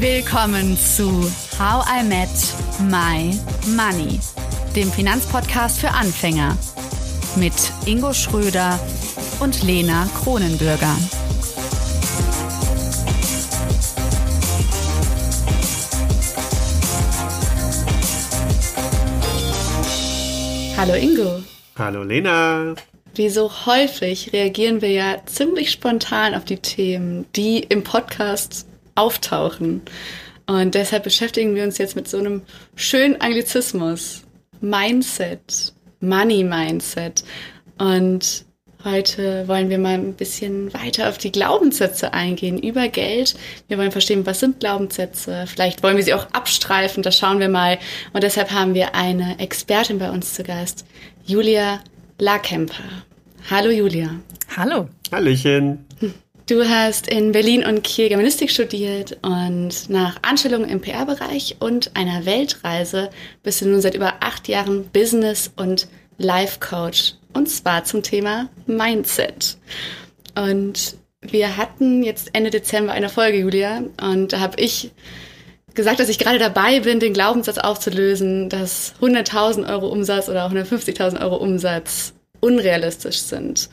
Willkommen zu How I Met My Money, dem Finanzpodcast für Anfänger mit Ingo Schröder und Lena Kronenbürger. Hallo Ingo. Hallo Lena. Wie so häufig reagieren wir ja ziemlich spontan auf die Themen, die im Podcast auftauchen. Und deshalb beschäftigen wir uns jetzt mit so einem schönen Anglizismus. Mindset, Money Mindset. Und heute wollen wir mal ein bisschen weiter auf die Glaubenssätze eingehen über Geld. Wir wollen verstehen, was sind Glaubenssätze. Vielleicht wollen wir sie auch abstreifen, das schauen wir mal. Und deshalb haben wir eine Expertin bei uns zu Gast, Julia Lakemper. Hallo Julia. Hallo. Hallöchen. Du hast in Berlin und Kiel Germanistik studiert und nach Anstellung im PR-Bereich und einer Weltreise bist du nun seit über acht Jahren Business- und Life-Coach und zwar zum Thema Mindset. Und wir hatten jetzt Ende Dezember eine Folge, Julia, und da habe ich gesagt, dass ich gerade dabei bin, den Glaubenssatz aufzulösen, dass 100.000 Euro Umsatz oder auch 150.000 Euro Umsatz unrealistisch sind.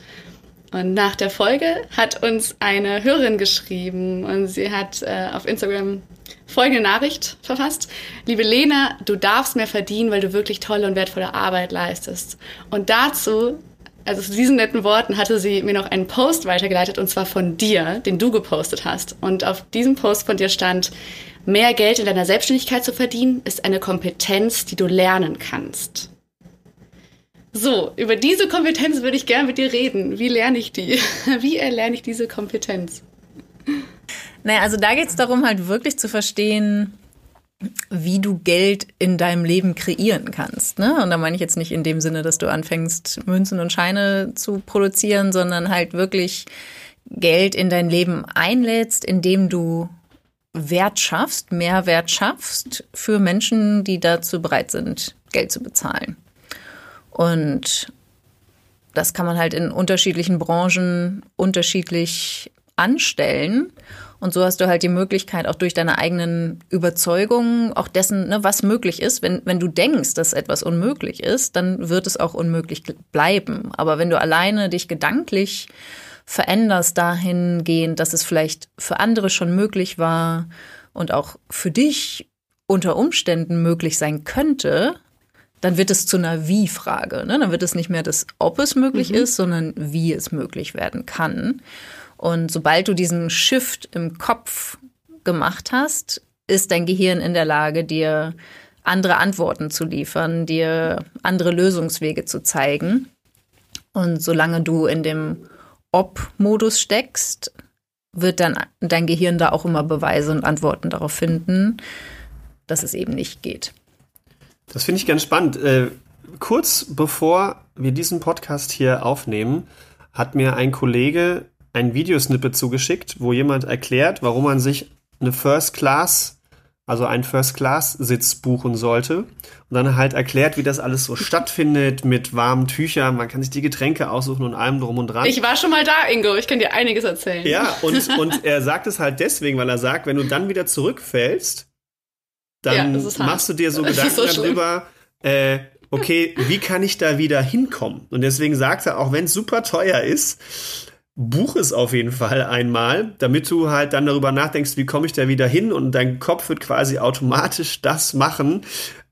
Und nach der Folge hat uns eine Hörerin geschrieben und sie hat äh, auf Instagram folgende Nachricht verfasst. Liebe Lena, du darfst mehr verdienen, weil du wirklich tolle und wertvolle Arbeit leistest. Und dazu, also zu diesen netten Worten, hatte sie mir noch einen Post weitergeleitet und zwar von dir, den du gepostet hast. Und auf diesem Post von dir stand, mehr Geld in deiner Selbstständigkeit zu verdienen, ist eine Kompetenz, die du lernen kannst. So, über diese Kompetenz würde ich gerne mit dir reden. Wie lerne ich die? Wie erlerne ich diese Kompetenz? Naja, also da geht es darum, halt wirklich zu verstehen, wie du Geld in deinem Leben kreieren kannst. Ne? Und da meine ich jetzt nicht in dem Sinne, dass du anfängst, Münzen und Scheine zu produzieren, sondern halt wirklich Geld in dein Leben einlädst, indem du Wert schaffst, Mehrwert schaffst für Menschen, die dazu bereit sind, Geld zu bezahlen. Und das kann man halt in unterschiedlichen Branchen unterschiedlich anstellen. Und so hast du halt die Möglichkeit, auch durch deine eigenen Überzeugungen, auch dessen, ne, was möglich ist. Wenn, wenn du denkst, dass etwas unmöglich ist, dann wird es auch unmöglich bleiben. Aber wenn du alleine dich gedanklich veränderst dahingehend, dass es vielleicht für andere schon möglich war und auch für dich unter Umständen möglich sein könnte, dann wird es zu einer Wie-Frage. Ne? Dann wird es nicht mehr das, ob es möglich mhm. ist, sondern wie es möglich werden kann. Und sobald du diesen Shift im Kopf gemacht hast, ist dein Gehirn in der Lage, dir andere Antworten zu liefern, dir andere Lösungswege zu zeigen. Und solange du in dem Ob-Modus steckst, wird dann dein Gehirn da auch immer Beweise und Antworten darauf finden, dass es eben nicht geht. Das finde ich ganz spannend. Äh, kurz bevor wir diesen Podcast hier aufnehmen, hat mir ein Kollege ein Videosnippet zugeschickt, wo jemand erklärt, warum man sich eine First Class, also einen First Class Sitz buchen sollte. Und dann halt erklärt, wie das alles so stattfindet mit warmen Tüchern. Man kann sich die Getränke aussuchen und allem drum und dran. Ich war schon mal da, Ingo. Ich kann dir einiges erzählen. Ja, und, und er sagt es halt deswegen, weil er sagt, wenn du dann wieder zurückfällst, dann ja, machst du dir so Gedanken so darüber, äh, okay, wie kann ich da wieder hinkommen? Und deswegen sagt er, auch wenn es super teuer ist, buch es auf jeden Fall einmal, damit du halt dann darüber nachdenkst, wie komme ich da wieder hin? Und dein Kopf wird quasi automatisch das machen,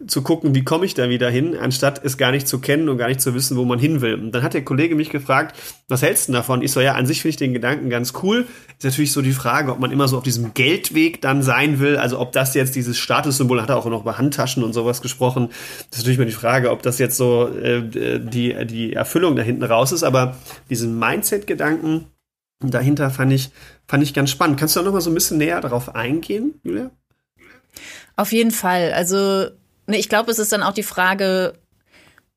zu gucken, wie komme ich da wieder hin, anstatt es gar nicht zu kennen und gar nicht zu wissen, wo man hin will. Und dann hat der Kollege mich gefragt, was hältst du davon? Ich so, ja, an sich finde ich den Gedanken ganz cool. Ist natürlich so die Frage, ob man immer so auf diesem Geldweg dann sein will, also ob das jetzt dieses Statussymbol, hat er auch noch über Handtaschen und sowas gesprochen. Das ist natürlich mal die Frage, ob das jetzt so äh, die, die Erfüllung da hinten raus ist, aber diesen Mindset-Gedanken dahinter fand ich, fand ich ganz spannend. Kannst du da noch mal so ein bisschen näher darauf eingehen, Julia? Auf jeden Fall. Also ich glaube, es ist dann auch die Frage,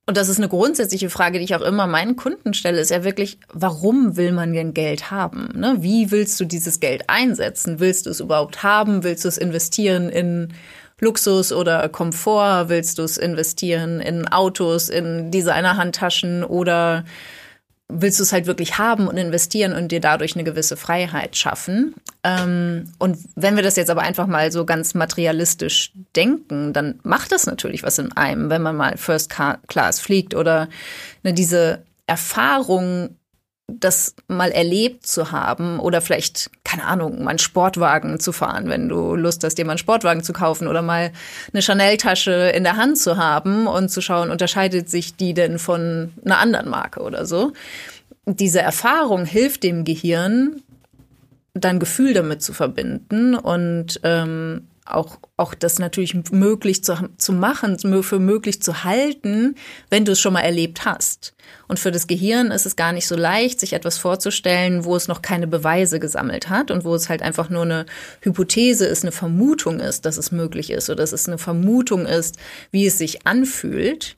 und das ist eine grundsätzliche Frage, die ich auch immer meinen Kunden stelle, ist ja wirklich, warum will man denn Geld haben? Ne? Wie willst du dieses Geld einsetzen? Willst du es überhaupt haben? Willst du es investieren in Luxus oder Komfort? Willst du es investieren in Autos, in Designerhandtaschen oder willst du es halt wirklich haben und investieren und dir dadurch eine gewisse Freiheit schaffen. Ähm, und wenn wir das jetzt aber einfach mal so ganz materialistisch denken, dann macht das natürlich was in einem, wenn man mal First Class fliegt oder ne, diese Erfahrung das mal erlebt zu haben oder vielleicht, keine Ahnung, mal einen Sportwagen zu fahren, wenn du Lust hast, dir mal einen Sportwagen zu kaufen oder mal eine Chanel-Tasche in der Hand zu haben und zu schauen, unterscheidet sich die denn von einer anderen Marke oder so. Diese Erfahrung hilft dem Gehirn, dann Gefühl damit zu verbinden und ähm, auch, auch das natürlich möglich zu, zu machen, für möglich zu halten, wenn du es schon mal erlebt hast. Und für das Gehirn ist es gar nicht so leicht, sich etwas vorzustellen, wo es noch keine Beweise gesammelt hat und wo es halt einfach nur eine Hypothese ist, eine Vermutung ist, dass es möglich ist oder dass es eine Vermutung ist, wie es sich anfühlt.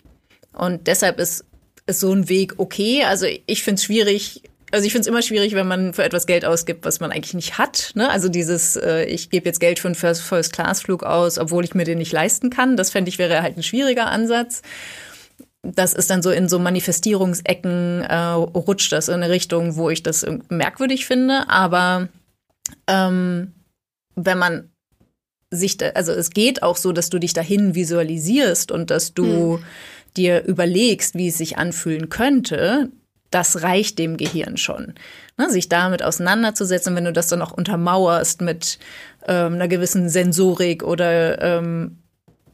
Und deshalb ist, ist so ein Weg okay. Also ich finde es schwierig, also ich finde es immer schwierig, wenn man für etwas Geld ausgibt, was man eigentlich nicht hat. Ne? Also dieses, äh, ich gebe jetzt Geld für einen First-Class-Flug aus, obwohl ich mir den nicht leisten kann. Das fände ich wäre halt ein schwieriger Ansatz. Das ist dann so in so Manifestierungsecken äh, rutscht das in eine Richtung, wo ich das merkwürdig finde. Aber ähm, wenn man sich, da, also es geht auch so, dass du dich dahin visualisierst und dass du hm. dir überlegst, wie es sich anfühlen könnte, das reicht dem Gehirn schon. Ne, sich damit auseinanderzusetzen, wenn du das dann auch untermauerst mit ähm, einer gewissen Sensorik oder ähm,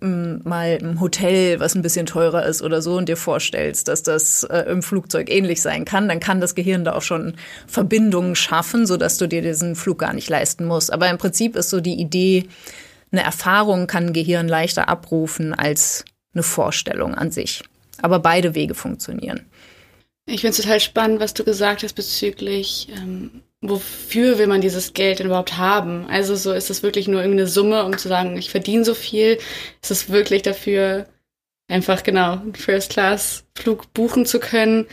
mal ein Hotel, was ein bisschen teurer ist oder so und dir vorstellst, dass das äh, im Flugzeug ähnlich sein kann, dann kann das Gehirn da auch schon Verbindungen schaffen, sodass du dir diesen Flug gar nicht leisten musst. Aber im Prinzip ist so die Idee, eine Erfahrung kann ein Gehirn leichter abrufen als eine Vorstellung an sich. Aber beide Wege funktionieren. Ich finde es total spannend, was du gesagt hast bezüglich, ähm, wofür will man dieses Geld denn überhaupt haben? Also so ist es wirklich nur irgendeine Summe, um zu sagen, ich verdiene so viel. Ist es wirklich dafür, einfach genau einen First-Class-Flug buchen zu können?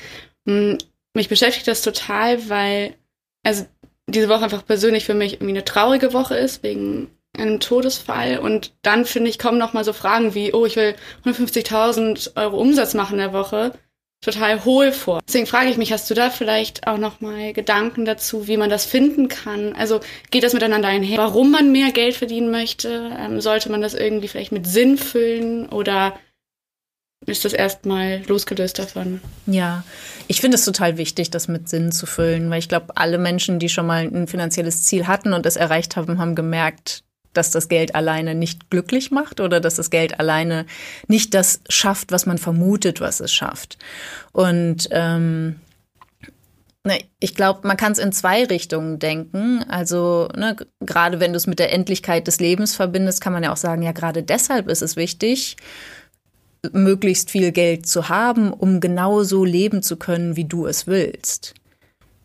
Hm, mich beschäftigt das total, weil also diese Woche einfach persönlich für mich irgendwie eine traurige Woche ist wegen einem Todesfall und dann finde ich kommen noch mal so Fragen wie oh ich will 150.000 Euro Umsatz machen in der Woche total hohl vor. Deswegen frage ich mich, hast du da vielleicht auch noch mal Gedanken dazu, wie man das finden kann? Also geht das miteinander einher? Warum man mehr Geld verdienen möchte? Ähm, sollte man das irgendwie vielleicht mit Sinn füllen oder ist das erstmal losgelöst davon? Ja, ich finde es total wichtig, das mit Sinn zu füllen, weil ich glaube, alle Menschen, die schon mal ein finanzielles Ziel hatten und es erreicht haben, haben gemerkt, dass das Geld alleine nicht glücklich macht oder dass das Geld alleine nicht das schafft, was man vermutet, was es schafft. Und ähm, ne, ich glaube, man kann es in zwei Richtungen denken. Also ne, gerade wenn du es mit der Endlichkeit des Lebens verbindest, kann man ja auch sagen, ja, gerade deshalb ist es wichtig, möglichst viel Geld zu haben, um genauso leben zu können, wie du es willst.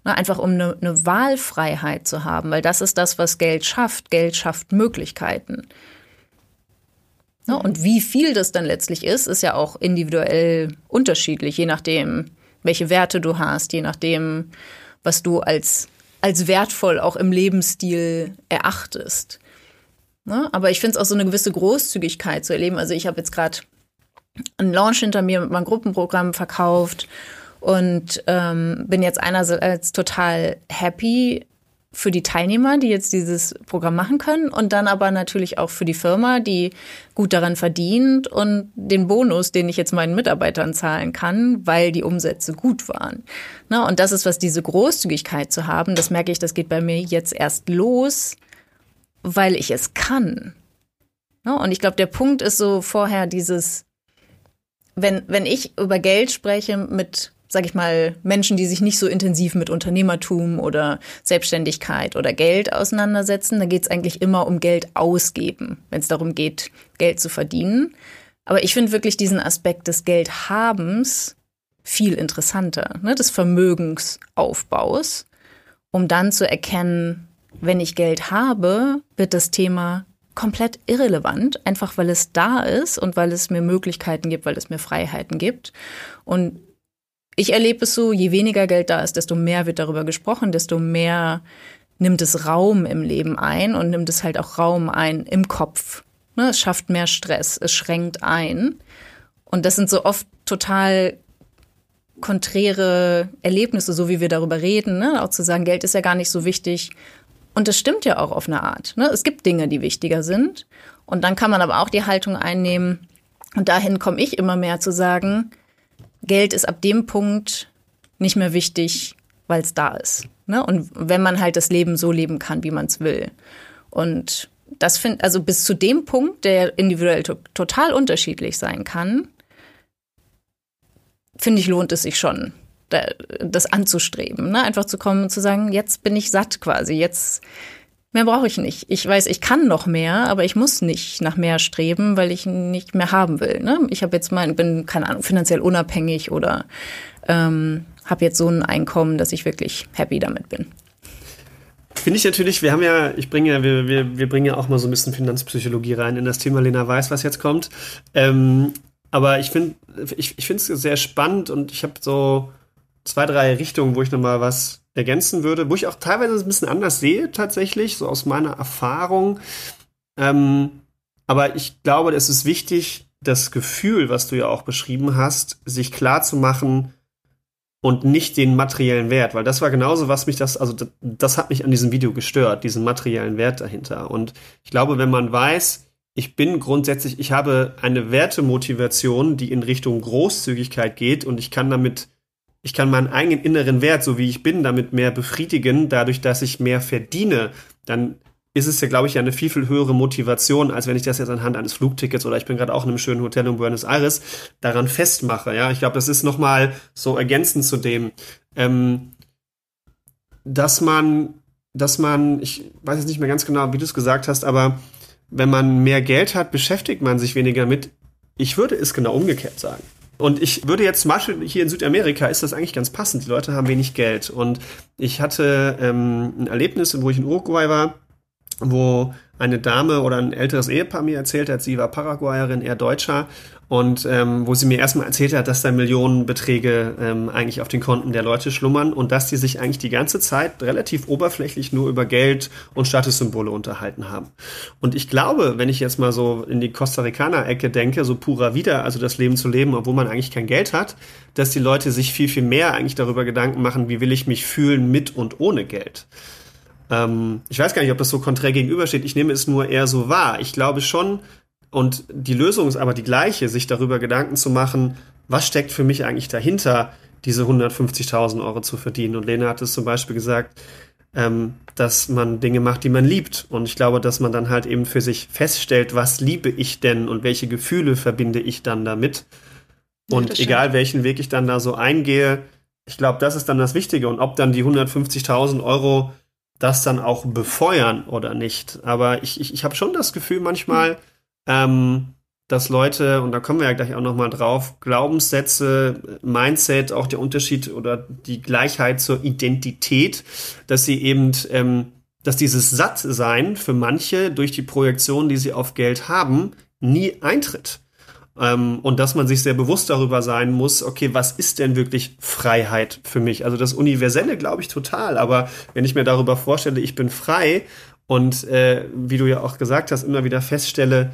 Ne, einfach um eine, eine Wahlfreiheit zu haben, weil das ist das, was Geld schafft. Geld schafft Möglichkeiten. Ne, mhm. Und wie viel das dann letztlich ist, ist ja auch individuell unterschiedlich, je nachdem, welche Werte du hast, je nachdem, was du als, als wertvoll auch im Lebensstil erachtest. Ne, aber ich finde es auch so eine gewisse Großzügigkeit zu erleben. Also ich habe jetzt gerade einen Launch hinter mir mit meinem Gruppenprogramm verkauft und ähm, bin jetzt einerseits total happy für die Teilnehmer, die jetzt dieses Programm machen können und dann aber natürlich auch für die Firma, die gut daran verdient und den Bonus, den ich jetzt meinen Mitarbeitern zahlen kann, weil die Umsätze gut waren. Na, und das ist, was diese Großzügigkeit zu haben, das merke ich, das geht bei mir jetzt erst los, weil ich es kann. Na, und ich glaube, der Punkt ist so vorher dieses, wenn, wenn ich über Geld spreche mit sag ich mal, Menschen, die sich nicht so intensiv mit Unternehmertum oder Selbstständigkeit oder Geld auseinandersetzen, da geht es eigentlich immer um Geld ausgeben, wenn es darum geht, Geld zu verdienen. Aber ich finde wirklich diesen Aspekt des Geldhabens viel interessanter, ne, des Vermögensaufbaus, um dann zu erkennen, wenn ich Geld habe, wird das Thema komplett irrelevant, einfach weil es da ist und weil es mir Möglichkeiten gibt, weil es mir Freiheiten gibt. Und ich erlebe es so, je weniger Geld da ist, desto mehr wird darüber gesprochen, desto mehr nimmt es Raum im Leben ein und nimmt es halt auch Raum ein im Kopf. Ne, es schafft mehr Stress, es schränkt ein. Und das sind so oft total konträre Erlebnisse, so wie wir darüber reden, ne? auch zu sagen, Geld ist ja gar nicht so wichtig. Und das stimmt ja auch auf eine Art. Ne? Es gibt Dinge, die wichtiger sind. Und dann kann man aber auch die Haltung einnehmen, und dahin komme ich immer mehr zu sagen, Geld ist ab dem Punkt nicht mehr wichtig, weil es da ist. Ne? Und wenn man halt das Leben so leben kann, wie man es will. Und das finde, also bis zu dem Punkt, der individuell to total unterschiedlich sein kann, finde ich, lohnt es sich schon, das anzustreben. Ne? Einfach zu kommen und zu sagen, jetzt bin ich satt quasi, jetzt mehr brauche ich nicht. Ich weiß, ich kann noch mehr, aber ich muss nicht nach mehr streben, weil ich nicht mehr haben will. Ne? Ich habe jetzt mein, bin, keine Ahnung, finanziell unabhängig oder ähm, habe jetzt so ein Einkommen, dass ich wirklich happy damit bin. Finde ich natürlich, wir haben ja, ich bringe ja, wir, wir, wir bringen ja auch mal so ein bisschen Finanzpsychologie rein in das Thema. Lena weiß, was jetzt kommt. Ähm, aber ich finde ich, ich finde es sehr spannend und ich habe so zwei, drei Richtungen, wo ich nochmal was ergänzen würde, wo ich auch teilweise ein bisschen anders sehe, tatsächlich, so aus meiner Erfahrung. Ähm, aber ich glaube, es ist wichtig, das Gefühl, was du ja auch beschrieben hast, sich klar zu machen und nicht den materiellen Wert, weil das war genauso, was mich das, also das, das hat mich an diesem Video gestört, diesen materiellen Wert dahinter. Und ich glaube, wenn man weiß, ich bin grundsätzlich, ich habe eine Wertemotivation, die in Richtung Großzügigkeit geht und ich kann damit, ich kann meinen eigenen inneren Wert, so wie ich bin, damit mehr befriedigen, dadurch, dass ich mehr verdiene, dann ist es ja, glaube ich, eine viel, viel höhere Motivation, als wenn ich das jetzt anhand eines Flugtickets oder ich bin gerade auch in einem schönen Hotel in Buenos Aires daran festmache. Ja, ich glaube, das ist nochmal so ergänzend zu dem, ähm, dass man, dass man, ich weiß jetzt nicht mehr ganz genau, wie du es gesagt hast, aber wenn man mehr Geld hat, beschäftigt man sich weniger mit. Ich würde es genau umgekehrt sagen. Und ich würde jetzt zum Beispiel hier in Südamerika ist das eigentlich ganz passend. Die Leute haben wenig Geld. Und ich hatte ähm, ein Erlebnis, wo ich in Uruguay war, wo eine Dame oder ein älteres Ehepaar mir erzählt hat, sie war Paraguayerin, er Deutscher, und ähm, wo sie mir erstmal erzählt hat, dass da Millionenbeträge ähm, eigentlich auf den Konten der Leute schlummern und dass die sich eigentlich die ganze Zeit relativ oberflächlich nur über Geld und Statussymbole unterhalten haben. Und ich glaube, wenn ich jetzt mal so in die Costa Ricaner-Ecke denke, so purer wieder, also das Leben zu leben, obwohl man eigentlich kein Geld hat, dass die Leute sich viel, viel mehr eigentlich darüber Gedanken machen, wie will ich mich fühlen mit und ohne Geld. Ähm, ich weiß gar nicht, ob das so konträr gegenübersteht. Ich nehme es nur eher so wahr. Ich glaube schon, und die Lösung ist aber die gleiche, sich darüber Gedanken zu machen, was steckt für mich eigentlich dahinter, diese 150.000 Euro zu verdienen. Und Lena hat es zum Beispiel gesagt, ähm, dass man Dinge macht, die man liebt. Und ich glaube, dass man dann halt eben für sich feststellt, was liebe ich denn und welche Gefühle verbinde ich dann damit. Und ja, egal welchen Weg ich dann da so eingehe, ich glaube, das ist dann das Wichtige. Und ob dann die 150.000 Euro das dann auch befeuern oder nicht. Aber ich, ich, ich habe schon das Gefühl manchmal, mhm. Ähm, dass Leute, und da kommen wir ja gleich auch nochmal drauf, Glaubenssätze, Mindset, auch der Unterschied oder die Gleichheit zur Identität, dass sie eben, ähm, dass dieses Sattsein für manche durch die Projektion, die sie auf Geld haben, nie eintritt. Ähm, und dass man sich sehr bewusst darüber sein muss, okay, was ist denn wirklich Freiheit für mich? Also das Universelle glaube ich total, aber wenn ich mir darüber vorstelle, ich bin frei und äh, wie du ja auch gesagt hast, immer wieder feststelle,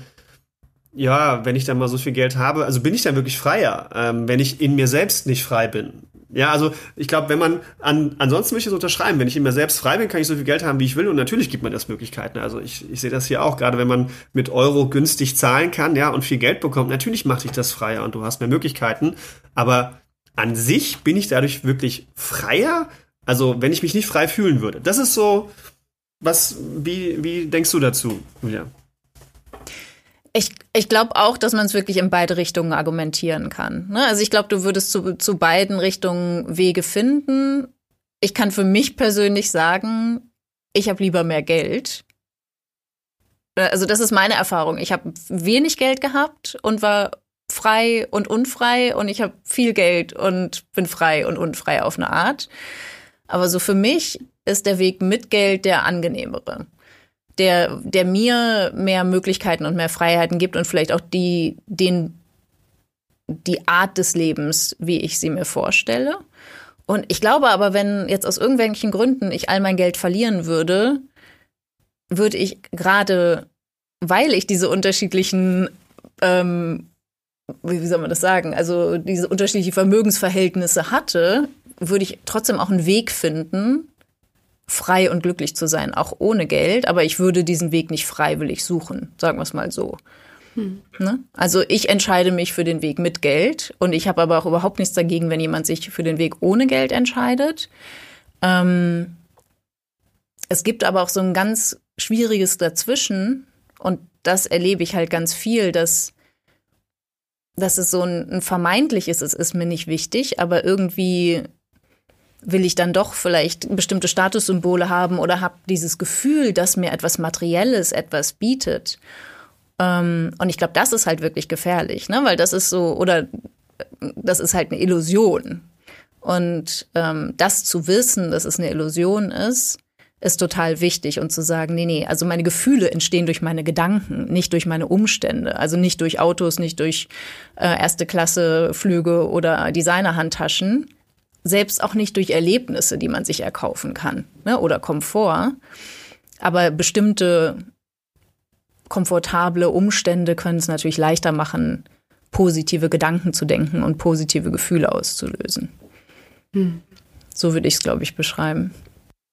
ja, wenn ich dann mal so viel Geld habe, also bin ich dann wirklich freier, ähm, wenn ich in mir selbst nicht frei bin. Ja, also ich glaube, wenn man an, ansonsten möchte ich es unterschreiben, wenn ich in mir selbst frei bin, kann ich so viel Geld haben, wie ich will und natürlich gibt man das Möglichkeiten. Also ich, ich sehe das hier auch, gerade wenn man mit Euro günstig zahlen kann, ja, und viel Geld bekommt, natürlich macht dich das freier und du hast mehr Möglichkeiten, aber an sich bin ich dadurch wirklich freier, also wenn ich mich nicht frei fühlen würde. Das ist so, was, wie, wie denkst du dazu, Julia? Ich, ich glaube auch, dass man es wirklich in beide Richtungen argumentieren kann. Ne? Also ich glaube, du würdest zu, zu beiden Richtungen Wege finden. Ich kann für mich persönlich sagen, ich habe lieber mehr Geld. Also das ist meine Erfahrung. Ich habe wenig Geld gehabt und war frei und unfrei und ich habe viel Geld und bin frei und unfrei auf eine Art. Aber so für mich ist der Weg mit Geld der angenehmere der, der mir mehr Möglichkeiten und mehr Freiheiten gibt und vielleicht auch die, den, die Art des Lebens, wie ich sie mir vorstelle. Und ich glaube aber, wenn jetzt aus irgendwelchen Gründen ich all mein Geld verlieren würde, würde ich gerade, weil ich diese unterschiedlichen ähm, wie soll man das sagen, also diese unterschiedlichen Vermögensverhältnisse hatte, würde ich trotzdem auch einen Weg finden, frei und glücklich zu sein, auch ohne Geld. Aber ich würde diesen Weg nicht freiwillig suchen, sagen wir es mal so. Hm. Ne? Also ich entscheide mich für den Weg mit Geld und ich habe aber auch überhaupt nichts dagegen, wenn jemand sich für den Weg ohne Geld entscheidet. Ähm, es gibt aber auch so ein ganz schwieriges dazwischen und das erlebe ich halt ganz viel, dass dass es so ein, ein vermeintliches ist, ist mir nicht wichtig, aber irgendwie will ich dann doch vielleicht bestimmte Statussymbole haben oder habe dieses Gefühl, dass mir etwas Materielles etwas bietet. Ähm, und ich glaube, das ist halt wirklich gefährlich, ne? Weil das ist so, oder das ist halt eine Illusion. Und ähm, das zu wissen, dass es eine Illusion ist, ist total wichtig und zu sagen, nee, nee, also meine Gefühle entstehen durch meine Gedanken, nicht durch meine Umstände, also nicht durch Autos, nicht durch äh, erste Klasse Flüge oder Designerhandtaschen, selbst auch nicht durch Erlebnisse, die man sich erkaufen kann ne, oder Komfort. Aber bestimmte komfortable Umstände können es natürlich leichter machen, positive Gedanken zu denken und positive Gefühle auszulösen. Hm. So würde ich es, glaube ich, beschreiben.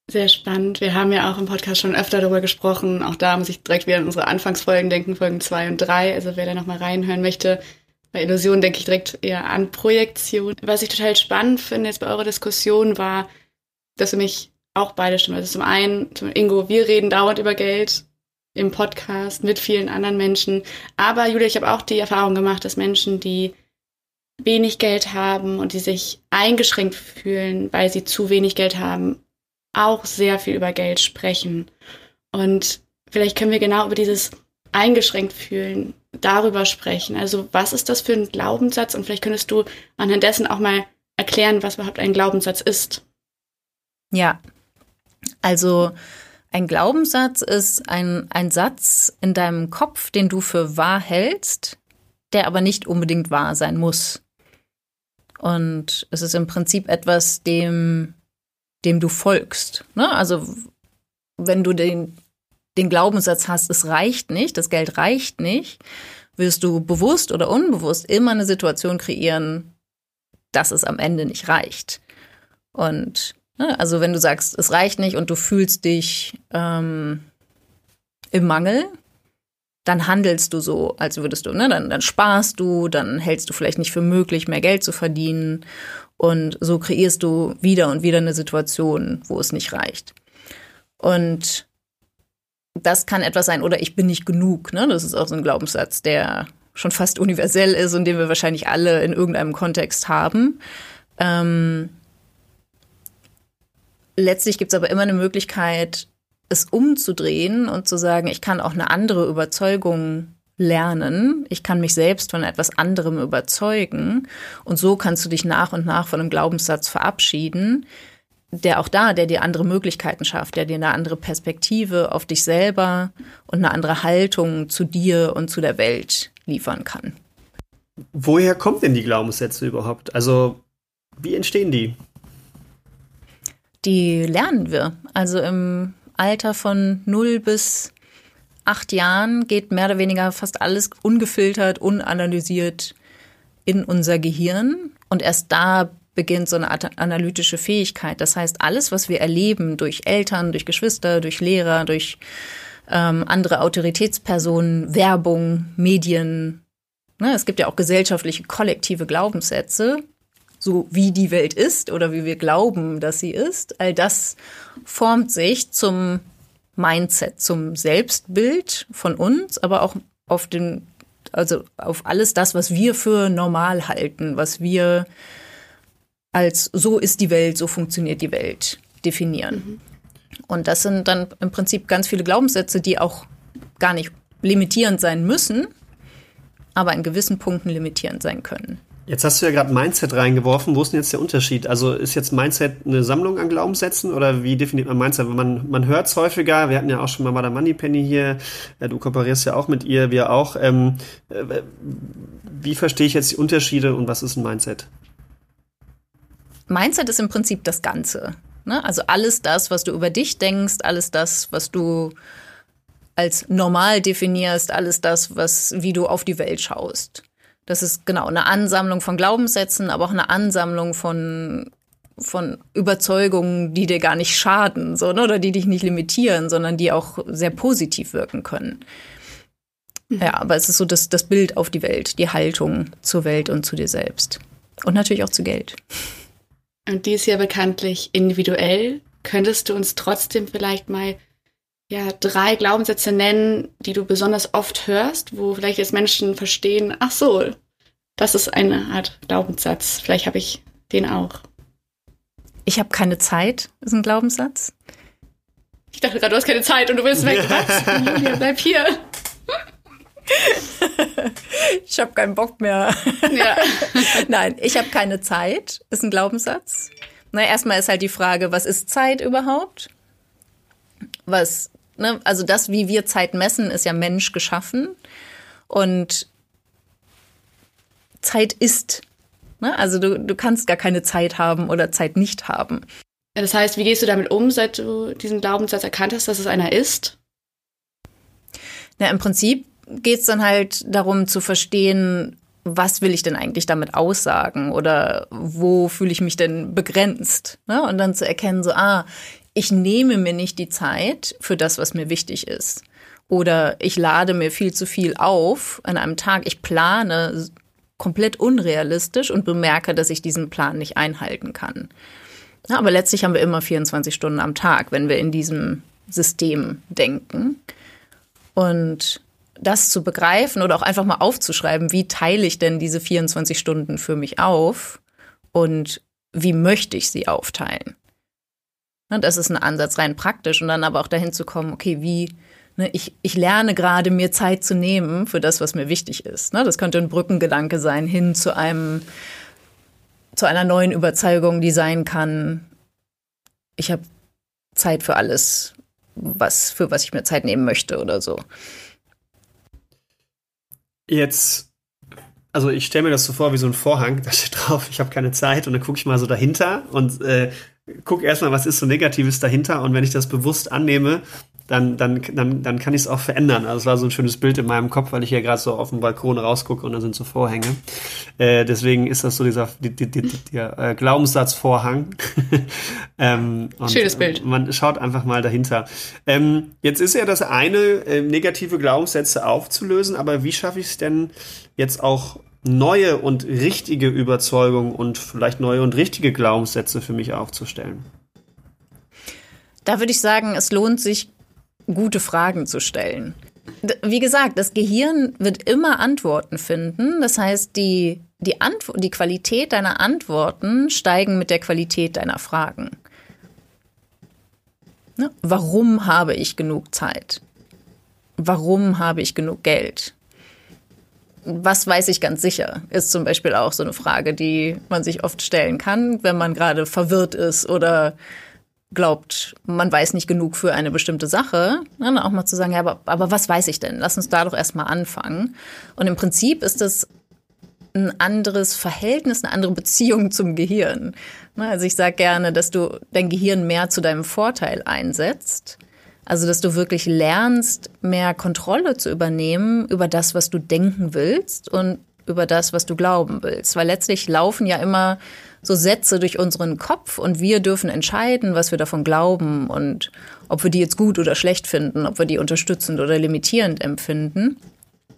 Sehr spannend. Wir haben ja auch im Podcast schon öfter darüber gesprochen. Auch da muss ich direkt wieder an unsere Anfangsfolgen denken, Folgen zwei und drei. Also wer da nochmal reinhören möchte, bei Illusion denke ich direkt eher an Projektion. Was ich total spannend finde jetzt bei eurer Diskussion war, dass für mich auch beide stimmen. Also zum einen, zum Ingo, wir reden dauernd über Geld im Podcast mit vielen anderen Menschen. Aber Julia, ich habe auch die Erfahrung gemacht, dass Menschen, die wenig Geld haben und die sich eingeschränkt fühlen, weil sie zu wenig Geld haben, auch sehr viel über Geld sprechen. Und vielleicht können wir genau über dieses eingeschränkt fühlen darüber sprechen. Also was ist das für ein Glaubenssatz? Und vielleicht könntest du anhand dessen auch mal erklären, was überhaupt ein Glaubenssatz ist. Ja, also ein Glaubenssatz ist ein, ein Satz in deinem Kopf, den du für wahr hältst, der aber nicht unbedingt wahr sein muss. Und es ist im Prinzip etwas, dem, dem du folgst. Ne? Also wenn du den, den Glaubenssatz hast, es reicht nicht, das Geld reicht nicht, wirst du bewusst oder unbewusst immer eine Situation kreieren, dass es am Ende nicht reicht. Und Ne? Also wenn du sagst, es reicht nicht und du fühlst dich ähm, im Mangel, dann handelst du so, als würdest du, ne, dann, dann sparst du, dann hältst du vielleicht nicht für möglich, mehr Geld zu verdienen. Und so kreierst du wieder und wieder eine Situation, wo es nicht reicht. Und das kann etwas sein, oder ich bin nicht genug. Ne? Das ist auch so ein Glaubenssatz, der schon fast universell ist und den wir wahrscheinlich alle in irgendeinem Kontext haben. Ähm, letztlich gibt es aber immer eine Möglichkeit, es umzudrehen und zu sagen, ich kann auch eine andere Überzeugung lernen. Ich kann mich selbst von etwas anderem überzeugen. Und so kannst du dich nach und nach von einem Glaubenssatz verabschieden, der auch da, der dir andere Möglichkeiten schafft, der dir eine andere Perspektive auf dich selber und eine andere Haltung zu dir und zu der Welt liefern kann. Woher kommen denn die Glaubenssätze überhaupt? Also, wie entstehen die? die lernen wir. Also im Alter von 0 bis 8 Jahren geht mehr oder weniger fast alles ungefiltert, unanalysiert in unser Gehirn. Und erst da beginnt so eine analytische Fähigkeit. Das heißt, alles, was wir erleben durch Eltern, durch Geschwister, durch Lehrer, durch ähm, andere Autoritätspersonen, Werbung, Medien. Ne, es gibt ja auch gesellschaftliche kollektive Glaubenssätze, so wie die Welt ist oder wie wir glauben, dass sie ist, all das formt sich zum Mindset, zum Selbstbild von uns, aber auch auf den, also auf alles das, was wir für normal halten, was wir als so ist die Welt, so funktioniert die Welt definieren. Mhm. Und das sind dann im Prinzip ganz viele Glaubenssätze, die auch gar nicht limitierend sein müssen, aber in gewissen Punkten limitierend sein können. Jetzt hast du ja gerade Mindset reingeworfen. Wo ist denn jetzt der Unterschied? Also ist jetzt Mindset eine Sammlung an Glaubenssätzen oder wie definiert man Mindset? Man, man hört es häufiger. Wir hatten ja auch schon mal Madame Moneypenny hier. Du kooperierst ja auch mit ihr, wir auch. Ähm, äh, wie verstehe ich jetzt die Unterschiede und was ist ein Mindset? Mindset ist im Prinzip das Ganze. Ne? Also alles das, was du über dich denkst, alles das, was du als normal definierst, alles das, was, wie du auf die Welt schaust. Das ist genau eine Ansammlung von Glaubenssätzen, aber auch eine Ansammlung von von Überzeugungen, die dir gar nicht schaden, so, ne? oder die dich nicht limitieren, sondern die auch sehr positiv wirken können. Mhm. Ja, aber es ist so das, das Bild auf die Welt, die Haltung zur Welt und zu dir selbst. Und natürlich auch zu Geld. Und die ist ja bekanntlich individuell. Könntest du uns trotzdem vielleicht mal ja, drei Glaubenssätze nennen, die du besonders oft hörst, wo vielleicht jetzt Menschen verstehen, ach so, das ist eine Art Glaubenssatz. Vielleicht habe ich den auch. Ich habe keine Zeit, ist ein Glaubenssatz. Ich dachte gerade, du hast keine Zeit und du willst weg. Was? Julia, bleib hier. ich habe keinen Bock mehr. Ja. Nein, ich habe keine Zeit, ist ein Glaubenssatz. Na, erstmal ist halt die Frage, was ist Zeit überhaupt? Was Ne? Also das, wie wir Zeit messen, ist ja Mensch geschaffen. Und Zeit ist. Ne? Also du, du kannst gar keine Zeit haben oder Zeit nicht haben. Das heißt, wie gehst du damit um, seit du diesen Glaubenssatz erkannt hast, dass es einer ist? Na, im Prinzip geht es dann halt darum zu verstehen, was will ich denn eigentlich damit aussagen oder wo fühle ich mich denn begrenzt? Ne? Und dann zu erkennen, so, ah, ich nehme mir nicht die Zeit für das, was mir wichtig ist. Oder ich lade mir viel zu viel auf an einem Tag. Ich plane komplett unrealistisch und bemerke, dass ich diesen Plan nicht einhalten kann. Ja, aber letztlich haben wir immer 24 Stunden am Tag, wenn wir in diesem System denken. Und das zu begreifen oder auch einfach mal aufzuschreiben, wie teile ich denn diese 24 Stunden für mich auf und wie möchte ich sie aufteilen? Ne, das ist ein Ansatz rein praktisch und dann aber auch dahin zu kommen, okay, wie, ne, ich, ich lerne gerade mir Zeit zu nehmen für das, was mir wichtig ist. Ne? Das könnte ein Brückengedanke sein hin zu einem, zu einer neuen Überzeugung, die sein kann, ich habe Zeit für alles, was, für was ich mir Zeit nehmen möchte oder so. Jetzt also ich stelle mir das so vor wie so ein Vorhang, da steht drauf, ich habe keine Zeit und dann gucke ich mal so dahinter und äh, guck erstmal, was ist so Negatives dahinter und wenn ich das bewusst annehme, dann, dann, dann, dann kann ich es auch verändern. Also es war so ein schönes Bild in meinem Kopf, weil ich hier gerade so auf dem Balkon rausgucke und da sind so Vorhänge. Äh, deswegen ist das so dieser die, die, die, der äh, Glaubenssatzvorhang. ähm, Schönes Bild. Man schaut einfach mal dahinter. Ähm, jetzt ist ja das eine, äh, negative Glaubenssätze aufzulösen, aber wie schaffe ich es denn jetzt auch neue und richtige Überzeugungen und vielleicht neue und richtige Glaubenssätze für mich aufzustellen? Da würde ich sagen, es lohnt sich, gute Fragen zu stellen. Wie gesagt, das Gehirn wird immer Antworten finden. Das heißt, die, die, die Qualität deiner Antworten steigen mit der Qualität deiner Fragen. Ne? Warum habe ich genug Zeit? Warum habe ich genug Geld? was weiß ich ganz sicher, ist zum Beispiel auch so eine Frage, die man sich oft stellen kann, wenn man gerade verwirrt ist oder glaubt, man weiß nicht genug für eine bestimmte Sache. Dann auch mal zu sagen, ja, aber, aber was weiß ich denn? Lass uns da doch erstmal anfangen. Und im Prinzip ist das ein anderes Verhältnis, eine andere Beziehung zum Gehirn. Also ich sage gerne, dass du dein Gehirn mehr zu deinem Vorteil einsetzt also, dass du wirklich lernst, mehr Kontrolle zu übernehmen über das, was du denken willst und über das, was du glauben willst. Weil letztlich laufen ja immer so Sätze durch unseren Kopf und wir dürfen entscheiden, was wir davon glauben und ob wir die jetzt gut oder schlecht finden, ob wir die unterstützend oder limitierend empfinden.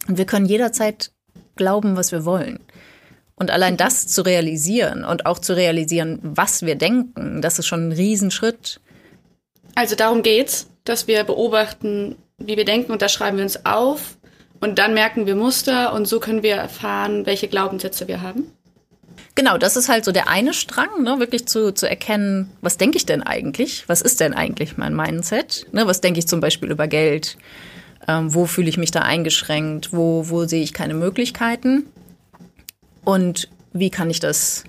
Und wir können jederzeit glauben, was wir wollen. Und allein das zu realisieren und auch zu realisieren, was wir denken, das ist schon ein Riesenschritt. Also darum geht's, dass wir beobachten, wie wir denken und das schreiben wir uns auf und dann merken wir Muster und so können wir erfahren, welche Glaubenssätze wir haben. Genau, das ist halt so der eine Strang, ne, wirklich zu, zu erkennen, was denke ich denn eigentlich? Was ist denn eigentlich mein Mindset? Ne, was denke ich zum Beispiel über Geld? Ähm, wo fühle ich mich da eingeschränkt? Wo, wo sehe ich keine Möglichkeiten? Und wie kann ich das,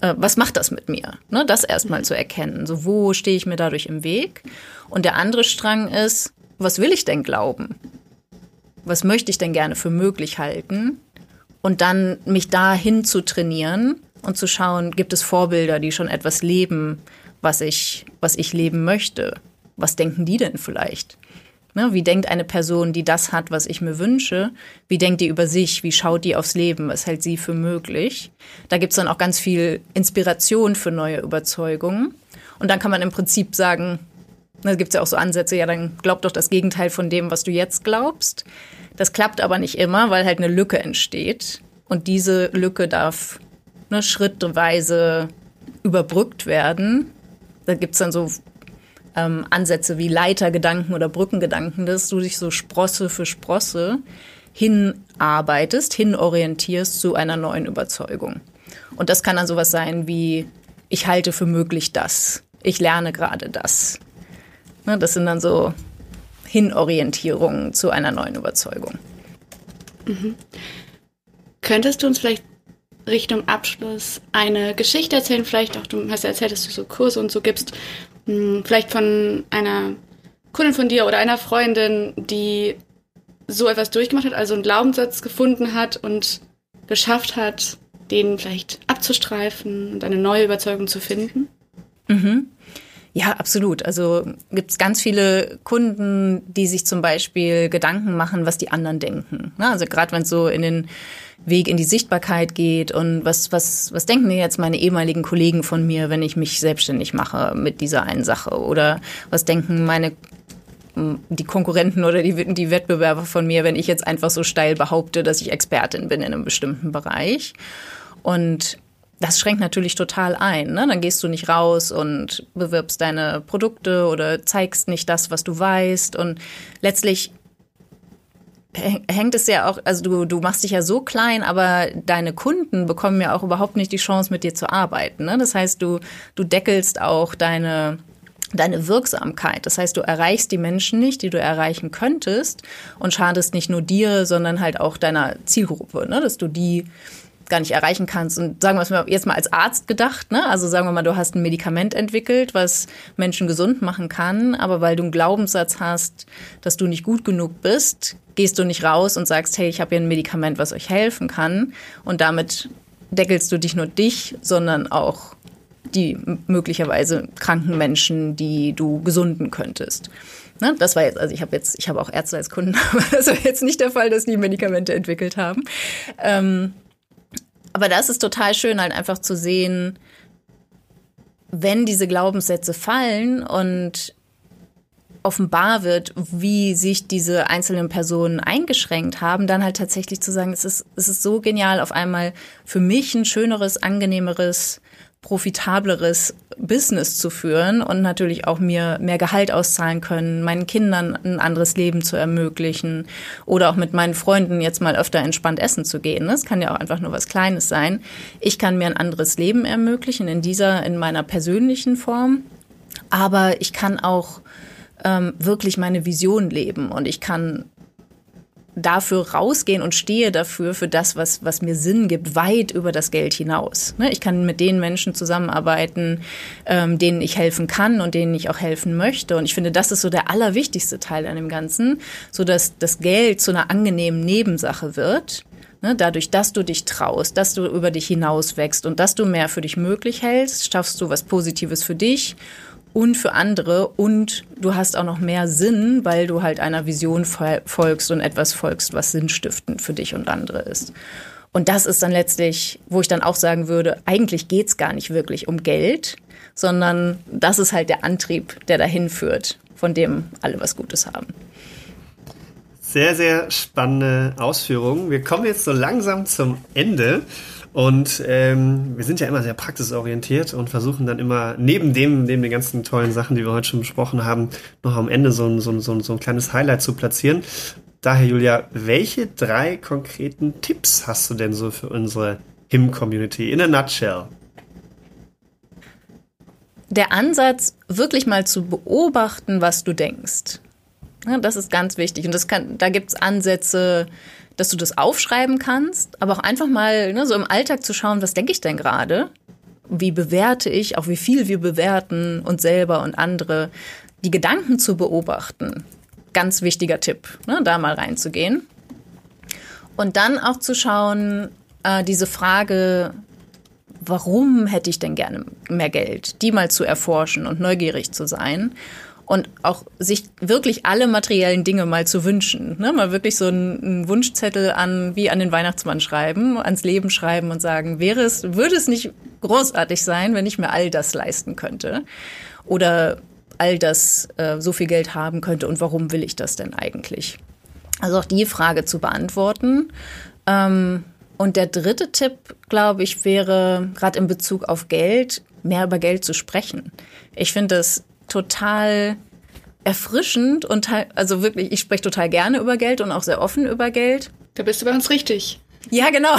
äh, was macht das mit mir? Ne, das erstmal zu erkennen. So, wo stehe ich mir dadurch im Weg? Und der andere Strang ist, was will ich denn glauben? Was möchte ich denn gerne für möglich halten? Und dann mich dahin zu trainieren und zu schauen, gibt es Vorbilder, die schon etwas leben, was ich, was ich leben möchte? Was denken die denn vielleicht? Ne, wie denkt eine Person, die das hat, was ich mir wünsche? Wie denkt die über sich? Wie schaut die aufs Leben? Was hält sie für möglich? Da gibt's dann auch ganz viel Inspiration für neue Überzeugungen. Und dann kann man im Prinzip sagen, da gibt's ja auch so Ansätze, ja, dann glaub doch das Gegenteil von dem, was du jetzt glaubst. Das klappt aber nicht immer, weil halt eine Lücke entsteht. Und diese Lücke darf ne, schrittweise überbrückt werden. Da gibt's dann so ähm, Ansätze wie Leitergedanken oder Brückengedanken, dass du dich so Sprosse für Sprosse hinarbeitest, hinorientierst zu einer neuen Überzeugung. Und das kann dann sowas sein wie, ich halte für möglich das, ich lerne gerade das. Ne, das sind dann so Hinorientierungen zu einer neuen Überzeugung. Mhm. Könntest du uns vielleicht Richtung Abschluss eine Geschichte erzählen? Vielleicht auch, du hast ja erzählt, dass du so Kurse und so gibst, hm, vielleicht von einer Kundin von dir oder einer Freundin, die so etwas durchgemacht hat, also einen Glaubenssatz gefunden hat und geschafft hat, den vielleicht abzustreifen und eine neue Überzeugung zu finden? Mhm. Ja, absolut. Also gibt es ganz viele Kunden, die sich zum Beispiel Gedanken machen, was die anderen denken. Also gerade wenn es so in den Weg in die Sichtbarkeit geht und was, was, was denken jetzt meine ehemaligen Kollegen von mir, wenn ich mich selbstständig mache mit dieser einen Sache? Oder was denken meine die Konkurrenten oder die, die Wettbewerber von mir, wenn ich jetzt einfach so steil behaupte, dass ich Expertin bin in einem bestimmten Bereich. Und das schränkt natürlich total ein. Ne? Dann gehst du nicht raus und bewirbst deine Produkte oder zeigst nicht das, was du weißt. Und letztlich hängt es ja auch, also du, du machst dich ja so klein, aber deine Kunden bekommen ja auch überhaupt nicht die Chance, mit dir zu arbeiten. Ne? Das heißt, du, du deckelst auch deine, deine Wirksamkeit. Das heißt, du erreichst die Menschen nicht, die du erreichen könntest und schadest nicht nur dir, sondern halt auch deiner Zielgruppe, ne? dass du die gar nicht erreichen kannst. Und sagen wir es mal jetzt mal als Arzt gedacht, ne? Also sagen wir mal, du hast ein Medikament entwickelt, was Menschen gesund machen kann, aber weil du einen Glaubenssatz hast, dass du nicht gut genug bist, gehst du nicht raus und sagst, hey, ich habe hier ein Medikament, was euch helfen kann. Und damit deckelst du dich nur dich, sondern auch die möglicherweise kranken Menschen, die du gesunden könntest. Ne? Das war jetzt, also ich habe jetzt, ich habe auch Ärzte als Kunden, aber das war jetzt nicht der Fall, dass die Medikamente entwickelt haben. Ähm, aber das ist total schön, halt einfach zu sehen, wenn diese Glaubenssätze fallen und offenbar wird, wie sich diese einzelnen Personen eingeschränkt haben, dann halt tatsächlich zu sagen, es ist, es ist so genial, auf einmal für mich ein schöneres, angenehmeres profitableres Business zu führen und natürlich auch mir mehr Gehalt auszahlen können, meinen Kindern ein anderes Leben zu ermöglichen oder auch mit meinen Freunden jetzt mal öfter entspannt essen zu gehen. Das kann ja auch einfach nur was Kleines sein. Ich kann mir ein anderes Leben ermöglichen in dieser, in meiner persönlichen Form. Aber ich kann auch ähm, wirklich meine Vision leben und ich kann dafür rausgehen und stehe dafür, für das, was, was mir Sinn gibt, weit über das Geld hinaus. Ne? Ich kann mit den Menschen zusammenarbeiten, ähm, denen ich helfen kann und denen ich auch helfen möchte. Und ich finde, das ist so der allerwichtigste Teil an dem Ganzen, so dass das Geld zu einer angenehmen Nebensache wird. Ne? Dadurch, dass du dich traust, dass du über dich hinaus wächst und dass du mehr für dich möglich hältst, schaffst du was Positives für dich und für andere und du hast auch noch mehr Sinn, weil du halt einer Vision folgst und etwas folgst, was sinnstiftend für dich und andere ist. Und das ist dann letztlich, wo ich dann auch sagen würde, eigentlich geht's gar nicht wirklich um Geld, sondern das ist halt der Antrieb, der dahin führt, von dem alle was Gutes haben. Sehr, sehr spannende Ausführungen. Wir kommen jetzt so langsam zum Ende. Und ähm, wir sind ja immer sehr praxisorientiert und versuchen dann immer neben dem, neben den ganzen tollen Sachen, die wir heute schon besprochen haben, noch am Ende so ein, so ein, so ein, kleines Highlight zu platzieren. Daher, Julia, welche drei konkreten Tipps hast du denn so für unsere HIM-Community in a nutshell? Der Ansatz, wirklich mal zu beobachten, was du denkst. Ja, das ist ganz wichtig. Und das kann, da gibt's Ansätze, dass du das aufschreiben kannst, aber auch einfach mal ne, so im Alltag zu schauen, was denke ich denn gerade? Wie bewerte ich, auch wie viel wir bewerten uns selber und andere, die Gedanken zu beobachten. Ganz wichtiger Tipp, ne, da mal reinzugehen. Und dann auch zu schauen, äh, diese Frage, warum hätte ich denn gerne mehr Geld, die mal zu erforschen und neugierig zu sein und auch sich wirklich alle materiellen Dinge mal zu wünschen. Ne? Mal wirklich so einen, einen Wunschzettel an, wie an den Weihnachtsmann schreiben, ans Leben schreiben und sagen, wäre es, würde es nicht großartig sein, wenn ich mir all das leisten könnte? Oder all das äh, so viel Geld haben könnte und warum will ich das denn eigentlich? Also auch die Frage zu beantworten. Ähm, und der dritte Tipp, glaube ich, wäre gerade in Bezug auf Geld, mehr über Geld zu sprechen. Ich finde das total erfrischend und also wirklich, ich spreche total gerne über Geld und auch sehr offen über Geld. Da bist du bei uns richtig. Ja, genau.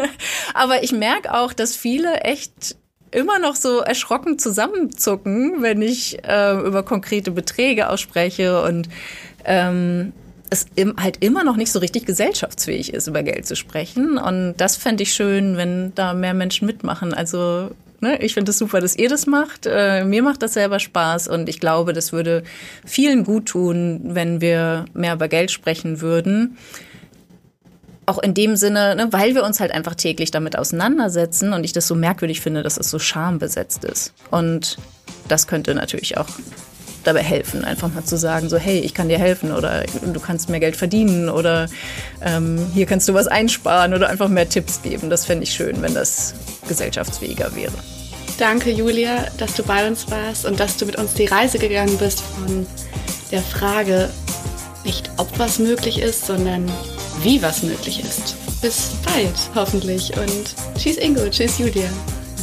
Aber ich merke auch, dass viele echt immer noch so erschrocken zusammenzucken, wenn ich äh, über konkrete Beträge ausspreche und ähm, es im, halt immer noch nicht so richtig gesellschaftsfähig ist, über Geld zu sprechen. Und das fände ich schön, wenn da mehr Menschen mitmachen. Also Ne? Ich finde es das super, dass ihr das macht. Äh, mir macht das selber Spaß und ich glaube, das würde vielen gut tun, wenn wir mehr über Geld sprechen würden. Auch in dem Sinne, ne, weil wir uns halt einfach täglich damit auseinandersetzen und ich das so merkwürdig finde, dass es so schambesetzt ist. Und das könnte natürlich auch dabei helfen, einfach mal zu sagen, so hey, ich kann dir helfen oder du kannst mehr Geld verdienen oder ähm, hier kannst du was einsparen oder einfach mehr Tipps geben. Das fände ich schön, wenn das gesellschaftsfähiger wäre. Danke, Julia, dass du bei uns warst und dass du mit uns die Reise gegangen bist von der Frage, nicht ob was möglich ist, sondern wie was möglich ist. Bis bald, hoffentlich. Und tschüss, Ingo. Tschüss, Julia.